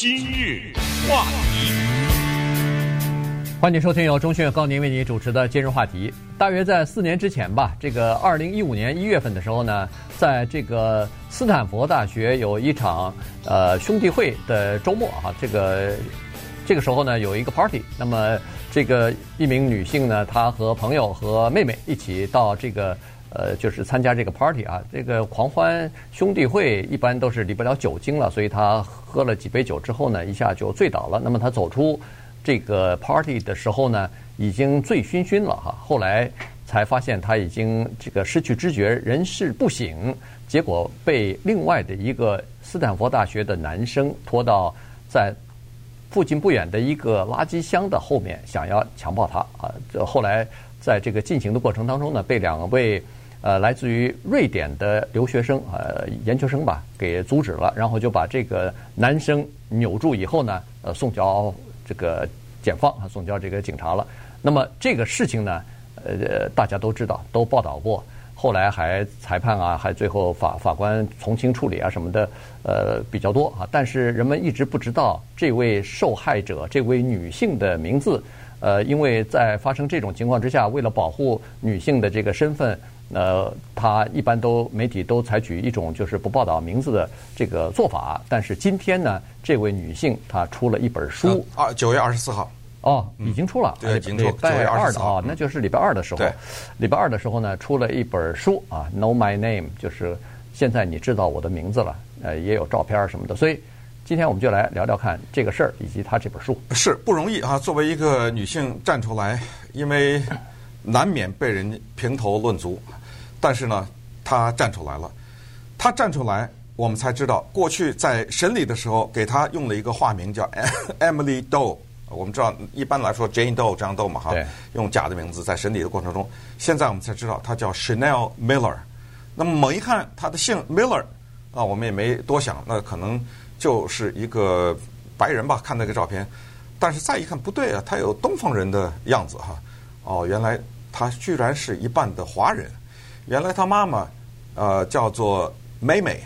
今日话题，欢迎收听由钟迅高宁为你主持的今日话题。大约在四年之前吧，这个二零一五年一月份的时候呢，在这个斯坦福大学有一场呃兄弟会的周末啊，这个这个时候呢有一个 party，那么这个一名女性呢，她和朋友和妹妹一起到这个。呃，就是参加这个 party 啊，这个狂欢兄弟会一般都是离不了酒精了，所以他喝了几杯酒之后呢，一下就醉倒了。那么他走出这个 party 的时候呢，已经醉醺醺了哈。后来才发现他已经这个失去知觉，人事不省，结果被另外的一个斯坦福大学的男生拖到在附近不远的一个垃圾箱的后面，想要强暴他啊。这后来在这个进行的过程当中呢，被两位。呃，来自于瑞典的留学生，呃，研究生吧，给阻止了，然后就把这个男生扭住以后呢，呃，送交这个检方啊，送交这个警察了。那么这个事情呢，呃，大家都知道，都报道过，后来还裁判啊，还最后法法官从轻处理啊什么的，呃，比较多啊。但是人们一直不知道这位受害者，这位女性的名字，呃，因为在发生这种情况之下，为了保护女性的这个身份。呃，他一般都媒体都采取一种就是不报道名字的这个做法，但是今天呢，这位女性她出了一本书，啊，九月二十四号，哦，已经出了，对，已经出，礼拜二的啊，那就是礼拜二的时候，对，礼拜二的时候呢，出了一本书啊，Know My Name，就是现在你知道我的名字了，呃，也有照片什么的，所以今天我们就来聊聊看这个事儿以及她这本书，是不容易啊，作为一个女性站出来，因为难免被人评头论足。但是呢，他站出来了。他站出来，我们才知道，过去在审理的时候，给他用了一个化名叫 Emily Doe。我们知道，一般来说 Jane Doe 这样 Doe 嘛，哈，用假的名字在审理的过程中。现在我们才知道，他叫 Chanel Miller。那么猛一看他的姓 Miller，啊，我们也没多想，那可能就是一个白人吧。看那个照片，但是再一看不对啊，他有东方人的样子哈。哦，原来他居然是一半的华人。原来他妈妈，呃，叫做梅梅，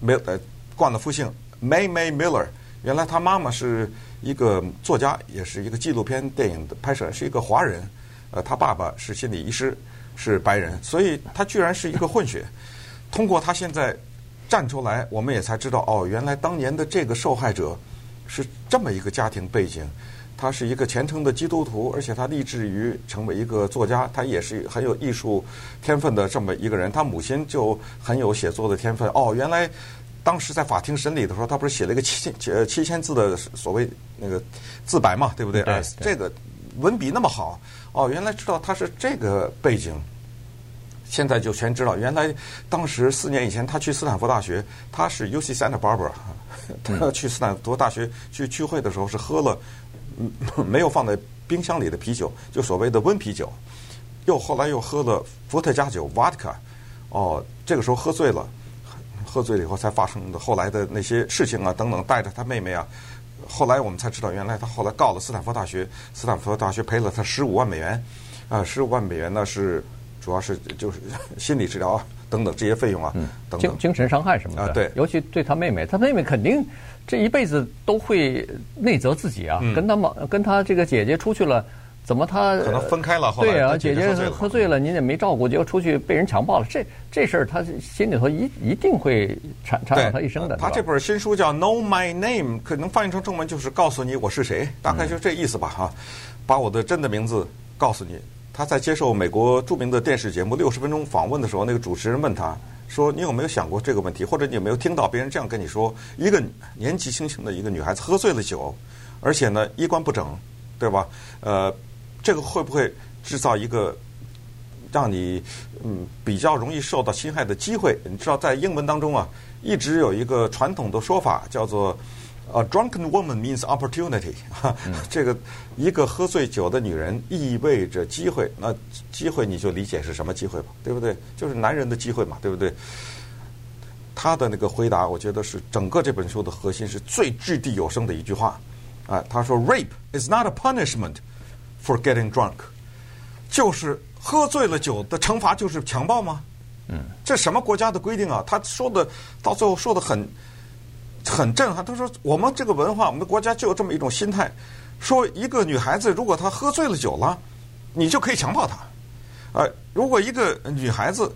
梅呃冠了复姓梅梅 Miller。原来他妈妈是一个作家，也是一个纪录片电影的拍摄，是一个华人。呃，他爸爸是心理医师，是白人，所以他居然是一个混血。通过他现在站出来，我们也才知道，哦，原来当年的这个受害者是这么一个家庭背景。他是一个虔诚的基督徒，而且他立志于成为一个作家。他也是很有艺术天分的这么一个人。他母亲就很有写作的天分。哦，原来当时在法庭审理的时候，他不是写了一个七千呃七千字的所谓那个自白嘛，对不对？对，对。这个文笔那么好。哦，原来知道他是这个背景。现在就全知道，原来当时四年以前他去斯坦福大学，他是 UC Santa Barbara，他去斯坦福大学去聚会的时候是喝了。没有放在冰箱里的啤酒，就所谓的温啤酒，又后来又喝了伏特加酒 （vodka）。哦，这个时候喝醉了，喝醉了以后才发生的后来的那些事情啊，等等，带着他妹妹啊。后来我们才知道，原来他后来告了斯坦福大学，斯坦福大学赔了他十五万美元。啊，十五万美元呢是主要是就是心理治疗啊等等这些费用啊，等等精精神伤害什么的。啊，对，尤其对他妹妹，他妹妹肯定。这一辈子都会内责自己啊，嗯、跟他妈跟他这个姐姐出去了，怎么他可能分开了？后来对啊，姐姐喝醉了，您也没照顾，结果出去被人强暴了，这这事儿他心里头一一定会缠缠绕他一生的。他这本新书叫《Know My Name》，可能翻译成中文就是告诉你我是谁，大概就这意思吧哈，嗯、把我的真的名字告诉你。他在接受美国著名的电视节目《六十分钟》访问的时候，那个主持人问他。说你有没有想过这个问题，或者你有没有听到别人这样跟你说？一个年纪轻轻的一个女孩子喝醉了酒，而且呢衣冠不整，对吧？呃，这个会不会制造一个让你嗯比较容易受到侵害的机会？你知道，在英文当中啊，一直有一个传统的说法叫做。A drunken woman means opportunity。这个一个喝醉酒的女人意味着机会。那机会你就理解是什么机会吧，对不对？就是男人的机会嘛，对不对？他的那个回答，我觉得是整个这本书的核心，是最掷地有声的一句话。啊，他说：“Rape is not a punishment for getting drunk。”就是喝醉了酒的惩罚就是强暴吗？嗯，这什么国家的规定啊？他说的到最后说的很。很震撼。他说：“我们这个文化，我们的国家就有这么一种心态，说一个女孩子如果她喝醉了酒了，你就可以强暴她。呃，如果一个女孩子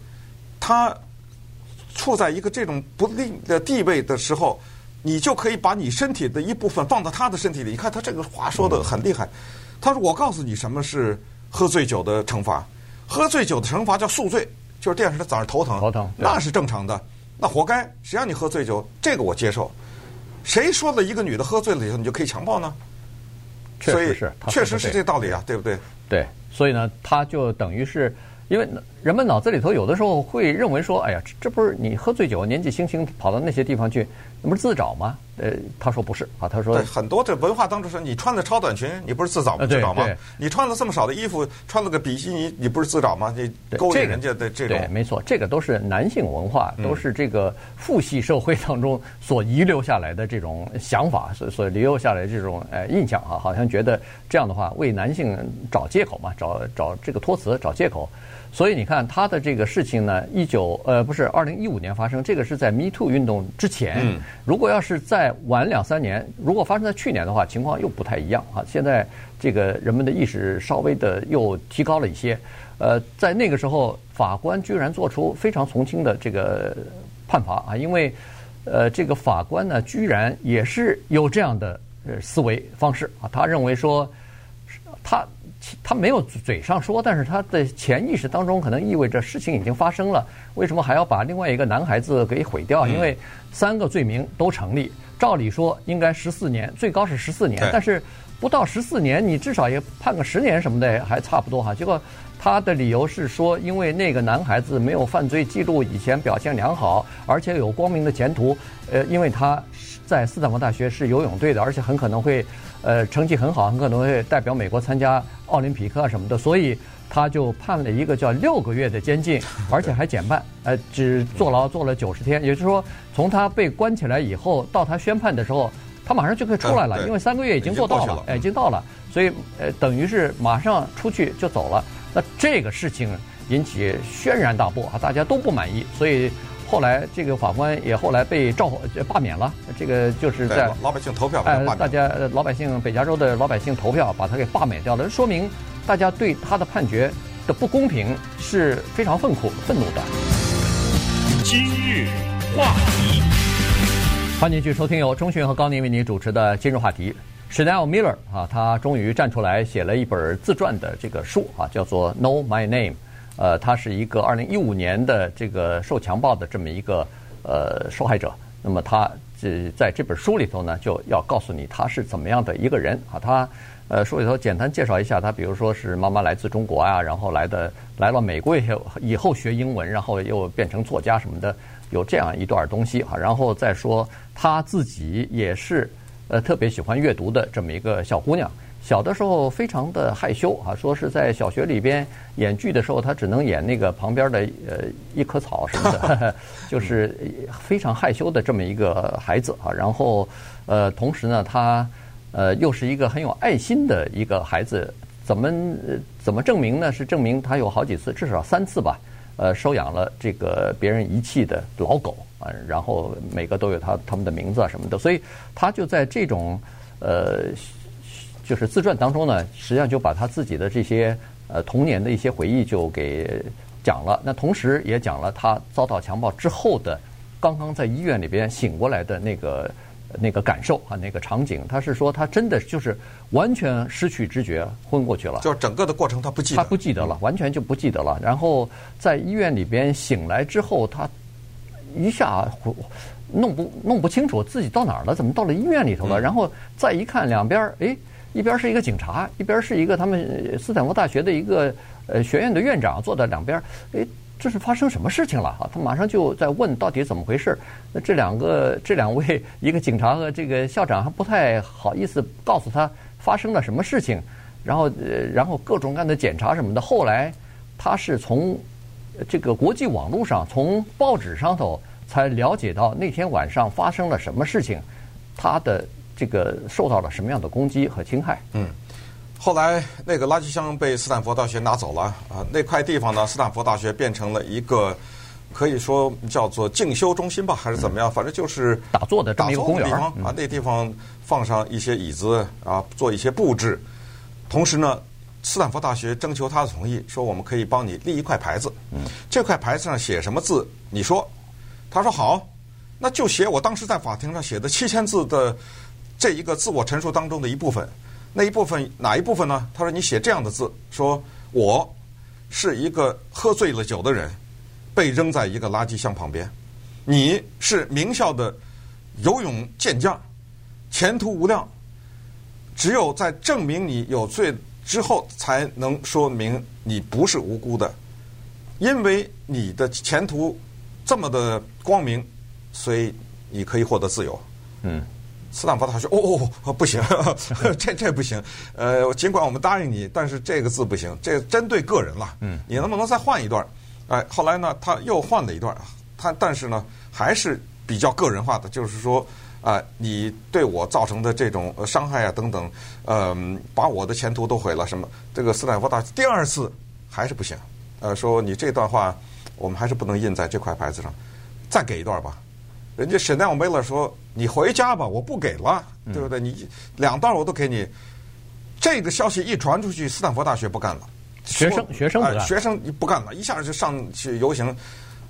她处在一个这种不利的地位的时候，你就可以把你身体的一部分放到她的身体里。你看他这个话说的很厉害。他说：我告诉你什么是喝醉酒的惩罚。喝醉酒的惩罚叫宿醉，就是电视他早上头疼，头疼，那是正常的。”那活该，谁让你喝醉酒？这个我接受。谁说的一个女的喝醉了以后你就可以强暴呢？确实是，确实是这道理啊，对不对？对，所以呢，他就等于是。因为人们脑子里头有的时候会认为说，哎呀，这不是你喝醉酒、年纪轻轻跑到那些地方去，那不是自找吗？呃，他说不是啊，他说很多的文化当中说，你穿的超短裙，你不是自找吗？自找吗？你穿了这么少的衣服，穿了个比基尼，你不是自找吗？你勾引人家的这种，对，没错，这个都是男性文化，都是这个父系社会当中所遗留下来的这种想法，所所遗留下来的这种呃印象啊，好像觉得这样的话为男性找借口嘛，找找这个托词，找借口。所以你看他的这个事情呢，一九呃不是二零一五年发生，这个是在 Me Too 运动之前。嗯。如果要是晚两三年，如果发生在去年的话，情况又不太一样啊。现在这个人们的意识稍微的又提高了一些。呃，在那个时候，法官居然做出非常从轻的这个判罚啊，因为呃这个法官呢，居然也是有这样的呃思维方式啊，他认为说他。他没有嘴上说，但是他的潜意识当中可能意味着事情已经发生了。为什么还要把另外一个男孩子给毁掉？因为三个罪名都成立，照理说应该十四年，最高是十四年，但是不到十四年，你至少也判个十年什么的还差不多哈。结果他的理由是说，因为那个男孩子没有犯罪记录，以前表现良好，而且有光明的前途。呃，因为他在斯坦福大学是游泳队的，而且很可能会。呃，成绩很好，很可能会代表美国参加奥林匹克什么的，所以他就判了一个叫六个月的监禁，而且还减半，呃，只坐牢坐了九十天。也就是说，从他被关起来以后到他宣判的时候，他马上就可以出来了，因为三个月已经做到了，哎，已经到了，所以呃，等于是马上出去就走了。那这个事情引起轩然大波啊，大家都不满意，所以。后来这个法官也后来被召罢免了，这个就是在老百姓投票，哎，大家老百姓北加州的老百姓投票把他给罢免掉了，说明大家对他的判决的不公平是非常愤苦愤怒的。今日话题，欢迎继续收听由钟迅和高宁为您主持的今日话题。Chanel Miller 啊，他终于站出来写了一本自传的这个书啊，叫做《Know My Name》。呃，他是一个二零一五年的这个受强暴的这么一个呃受害者。那么他这在这本书里头呢，就要告诉你他是怎么样的一个人啊。他呃书里头简单介绍一下，他比如说是妈妈来自中国啊，然后来的来了美国以后以后学英文，然后又变成作家什么的，有这样一段东西啊。然后再说他自己也是呃特别喜欢阅读的这么一个小姑娘。小的时候非常的害羞啊，说是在小学里边演剧的时候，她只能演那个旁边的呃一棵草什么的，就是非常害羞的这么一个孩子啊。然后呃，同时呢，她呃又是一个很有爱心的一个孩子。怎么怎么证明呢？是证明她有好几次，至少三次吧，呃，收养了这个别人遗弃的老狗啊。然后每个都有他他们的名字啊什么的，所以他就在这种呃。就是自传当中呢，实际上就把他自己的这些呃童年的一些回忆就给讲了。那同时也讲了他遭到强暴之后的刚刚在医院里边醒过来的那个那个感受啊，那个场景。他是说他真的就是完全失去知觉，昏过去了。就是整个的过程他不记得，他不记得了，完全就不记得了。然后在医院里边醒来之后，他一下弄不弄不清楚自己到哪儿了，怎么到了医院里头了？然后再一看两边，哎。一边是一个警察，一边是一个他们斯坦福大学的一个呃学院的院长坐在两边。哎，这是发生什么事情了啊？他马上就在问到底怎么回事。那这两个这两位，一个警察和这个校长还不太好意思告诉他发生了什么事情。然后呃，然后各种各样的检查什么的。后来他是从这个国际网络上，从报纸上头才了解到那天晚上发生了什么事情。他的。这个受到了什么样的攻击和侵害？嗯，后来那个垃圾箱被斯坦福大学拿走了啊，那块地方呢，斯坦福大学变成了一个可以说叫做静修中心吧，还是怎么样？反正就是打坐的这么一个公园啊，那地方放上一些椅子啊，做一些布置。同时呢，斯坦福大学征求他的同意，说我们可以帮你立一块牌子。嗯，这块牌子上写什么字？你说，他说好，那就写我当时在法庭上写的七千字的这一个自我陈述当中的一部分。那一部分哪一部分呢？他说你写这样的字，说我是一个喝醉了酒的人。被扔在一个垃圾箱旁边，你是名校的游泳健将，前途无量。只有在证明你有罪之后，才能说明你不是无辜的。因为你的前途这么的光明，所以你可以获得自由。嗯，斯坦福大学，哦哦，不行，呵 呵这这不行。呃，尽管我们答应你，但是这个字不行，这针对个人了。嗯，你能不能再换一段？哎，后来呢，他又换了一段，他但是呢，还是比较个人化的，就是说，啊、呃，你对我造成的这种伤害啊等等，嗯、呃，把我的前途都毁了，什么？这个斯坦福大第二次还是不行，呃，说你这段话我们还是不能印在这块牌子上，再给一段吧。人家 Chanel Miller 说你回家吧，我不给了，对不对？你两段我都给你。这个消息一传出去，斯坦福大学不干了。学生学生不干，学生不干了，一下就上去游行，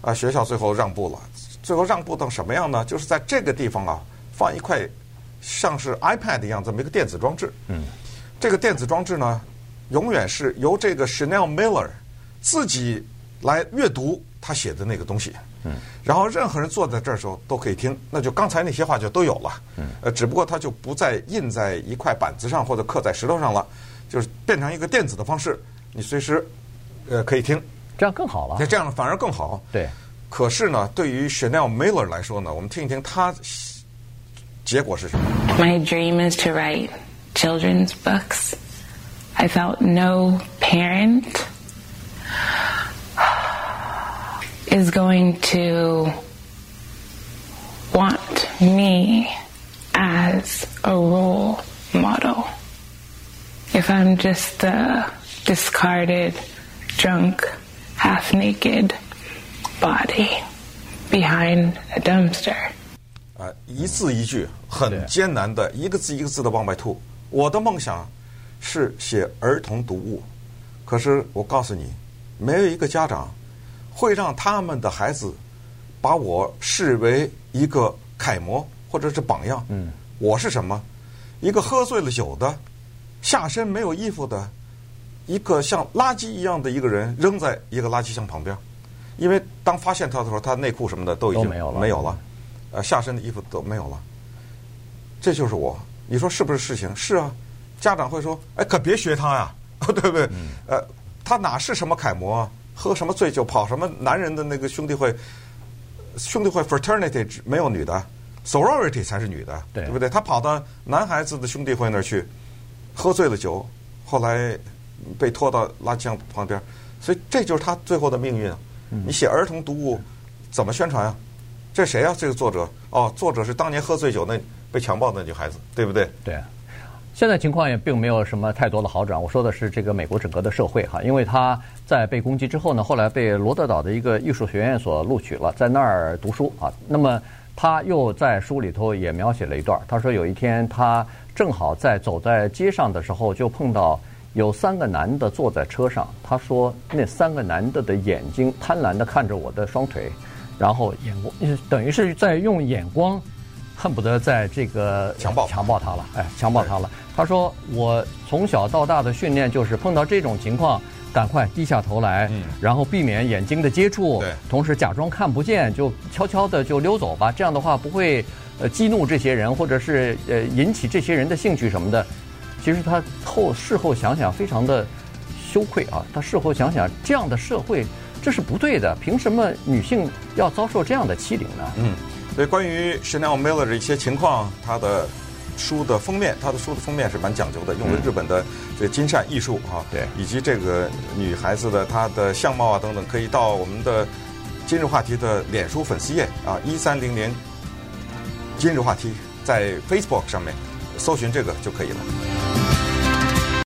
啊，学校最后让步了。最后让步到什么样呢？就是在这个地方啊，放一块像是 iPad 一样这么一个电子装置。嗯，这个电子装置呢，永远是由这个 Chanel Miller 自己来阅读他写的那个东西。嗯，然后任何人坐在这儿的时候都可以听，那就刚才那些话就都有了。嗯，呃，只不过它就不再印在一块板子上或者刻在石头上了，就是变成一个电子的方式。你随时，呃，可以听，这样更好了。这样反而更好。对。可是呢，对于 Chanel Miller 来说呢，我们听一听他结果是什么。My dream is to write children's books. I felt no parent is going to want me as a role model. If I'm just a Discarded, drunk, half-naked body behind a dumpster。啊，一字一句很艰难的，一个字一个字的往外吐。我的梦想是写儿童读物，可是我告诉你，没有一个家长 会让他们的孩子把我视为一个楷模或者是榜样。嗯，我是什么？一个喝醉了酒的，下身没有衣服的。一个像垃圾一样的一个人扔在一个垃圾箱旁边，因为当发现他的时候，他内裤什么的都已经没有了，没有了，呃，下身的衣服都没有了。这就是我，你说是不是事情？是啊，家长会说：“哎，可别学他呀，对不对？”呃，他哪是什么楷模啊？喝什么醉酒，跑什么男人的那个兄弟会？兄弟会 fraternity 没有女的，sorority 才是女的，对不对？他跑到男孩子的兄弟会那儿去，喝醉了酒，后来。被拖到垃圾箱旁边，所以这就是他最后的命运。你写儿童读物怎么宣传啊？这谁啊？这个作者哦，作者是当年喝醉酒那被强暴的女孩子，对不对？对。现在情况也并没有什么太多的好转。我说的是这个美国整个的社会哈，因为他在被攻击之后呢，后来被罗德岛的一个艺术学院所录取了，在那儿读书啊。那么他又在书里头也描写了一段，他说有一天他正好在走在街上的时候就碰到。有三个男的坐在车上，他说那三个男的的眼睛贪婪地看着我的双腿，然后眼光等于是在用眼光，恨不得在这个强暴强暴他了，哎，强暴他了。他说我从小到大的训练就是碰到这种情况，赶快低下头来，然后避免眼睛的接触，同时假装看不见，就悄悄的就溜走吧。这样的话不会呃激怒这些人，或者是呃引起这些人的兴趣什么的。其实他后事后想想，非常的羞愧啊！他事后想想，这样的社会这是不对的，凭什么女性要遭受这样的欺凌呢？嗯，所以关于 Chanel Miller 的一些情况，他的书的封面，他的书的封面是蛮讲究的，用了日本的这个金扇艺术啊，对，以及这个女孩子的她的相貌啊等等，可以到我们的今日话题的脸书粉丝页啊，一三零零今日话题在 Facebook 上面搜寻这个就可以了。